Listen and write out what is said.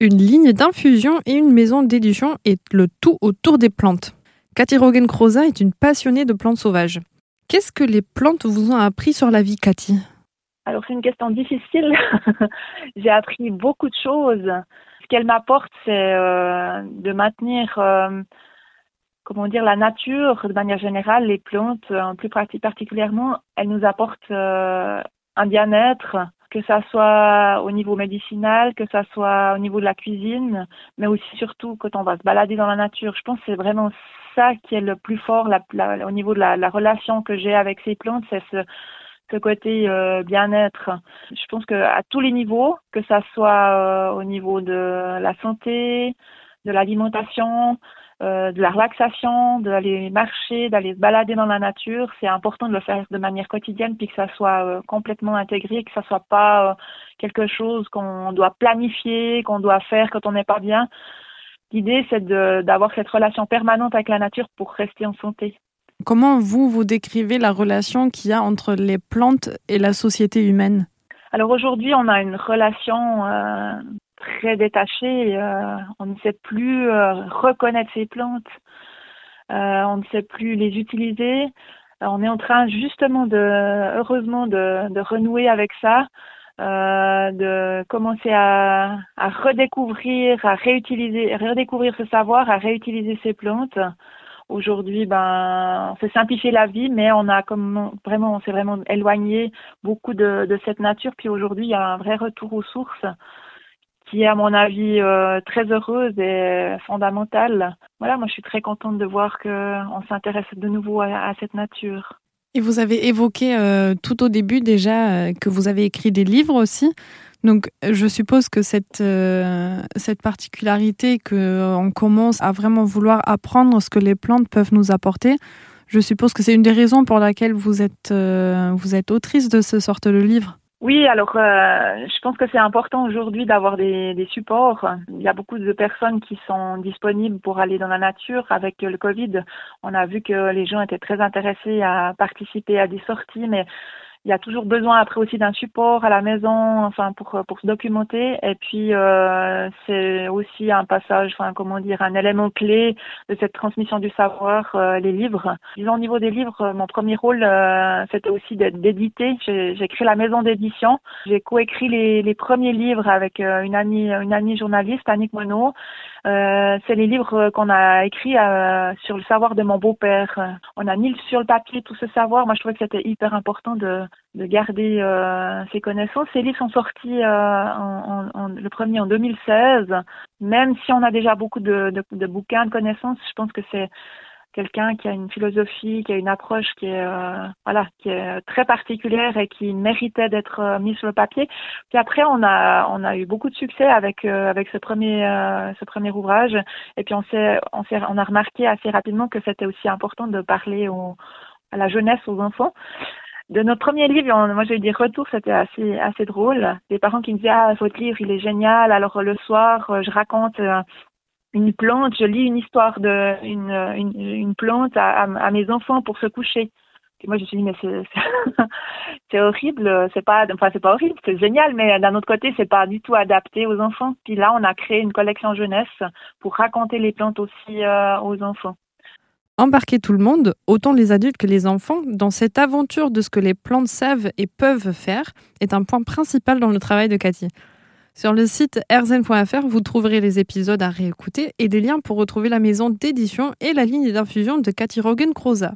une ligne d'infusion et une maison d'édition et le tout autour des plantes. Cathy Rogen-Croza est une passionnée de plantes sauvages. Qu'est-ce que les plantes vous ont appris sur la vie, Cathy? Alors c'est une question difficile. J'ai appris beaucoup de choses. Ce qu'elle m'apporte, c'est euh, de maintenir, euh, comment dire, la nature de manière générale, les plantes, plus particulièrement, elles nous apportent euh, un bien-être, que ça soit au niveau médicinal, que ça soit au niveau de la cuisine, mais aussi surtout quand on va se balader dans la nature. Je pense que c'est vraiment ça qui est le plus fort au niveau de la, relation que j'ai avec ces plantes, c'est ce, côté euh, bien-être. Je pense que à tous les niveaux, que ça soit euh, au niveau de la santé, de l'alimentation, euh, de la relaxation, d'aller marcher, d'aller se balader dans la nature, c'est important de le faire de manière quotidienne puis que ça soit euh, complètement intégré, que ça soit pas euh, quelque chose qu'on doit planifier, qu'on doit faire quand on n'est pas bien. L'idée, c'est d'avoir cette relation permanente avec la nature pour rester en santé. Comment vous, vous décrivez la relation qu'il y a entre les plantes et la société humaine? Alors aujourd'hui, on a une relation très détaché. Euh, on ne sait plus euh, reconnaître ces plantes. Euh, on ne sait plus les utiliser. on est en train justement de, heureusement, de, de renouer avec ça. de commencer à, à, redécouvrir, à réutiliser, redécouvrir ce savoir, à réutiliser ces plantes. Aujourd'hui, ben, on s'est simplifié la vie, mais on a comme vraiment, on s'est vraiment éloigné beaucoup de, de cette nature. Puis aujourd'hui, il y a un vrai retour aux sources qui est à mon avis euh, très heureuse et fondamentale. Voilà, moi je suis très contente de voir qu'on s'intéresse de nouveau à, cette nature. Et vous avez évoqué euh, tout au début déjà euh, que vous avez écrit des livres aussi. Donc je suppose que cette, cette particularité qu'on commence à vraiment vouloir apprendre ce que les plantes peuvent nous apporter, je suppose que c'est une des raisons pour laquelle vous êtes, vous êtes autrice de ce sorte de livre. Oui, alors euh, je pense que c'est important aujourd'hui d'avoir des, des, supports. Il y a beaucoup de personnes qui sont disponibles pour aller dans la nature. Avec le Covid, on a vu que les gens étaient très intéressés à participer à des sorties, mais il y a toujours besoin après aussi d'un support à la maison, enfin pour pour se documenter. Et puis euh, c'est aussi un passage, enfin comment dire, un élément clé de cette transmission du savoir, euh, les livres. Disons au niveau des livres, mon premier rôle euh, c'était aussi d'éditer. J'ai créé la maison d'édition. J'ai coécrit les, les premiers livres avec euh, une amie une amie journaliste, Annick Monod. Euh, c'est les livres qu'on a écrits euh, sur le savoir de mon beau-père. On a mis sur le papier tout ce savoir. Moi, je trouvais que c'était hyper important de, de garder euh, ces connaissances. Ces livres sont sortis en, en, le premier en 2016. Même si on a déjà beaucoup de, bouquins, de connaissances, je pense que c'est quelqu'un qui a une philosophie, qui a une approche qui est euh, voilà, qui est très particulière et qui méritait d'être euh, mise sur le papier. Puis après, on a on a eu beaucoup de succès avec euh, avec ce premier ce premier ouvrage. Et puis on s'est on a remarqué assez rapidement que c'était aussi important de parler à la jeunesse, aux enfants. De notre premier livre, moi j'ai eu des retours, c'était assez assez drôle. Des parents qui me disaient ah votre livre il est génial. Alors le soir, je raconte une plante, je lis une histoire de une, une, plante à, à, mes enfants pour se coucher. Moi, je me suis dit, mais c'est horrible, c'est pas, enfin, c'est pas horrible, c'est génial, mais d'un autre côté, c'est pas du tout adapté aux enfants. Puis là, on a créé une collection jeunesse pour raconter les plantes aussi euh, aux enfants. Embarquer tout le monde, autant les adultes que les enfants, dans cette aventure de ce que les plantes savent et peuvent faire, est un point principal dans le travail de Cathy. Sur le site rzen.fr, vous trouverez les épisodes à réécouter et des liens pour retrouver la maison d'édition et la ligne d'infusion de Cathy Rogen-Croza.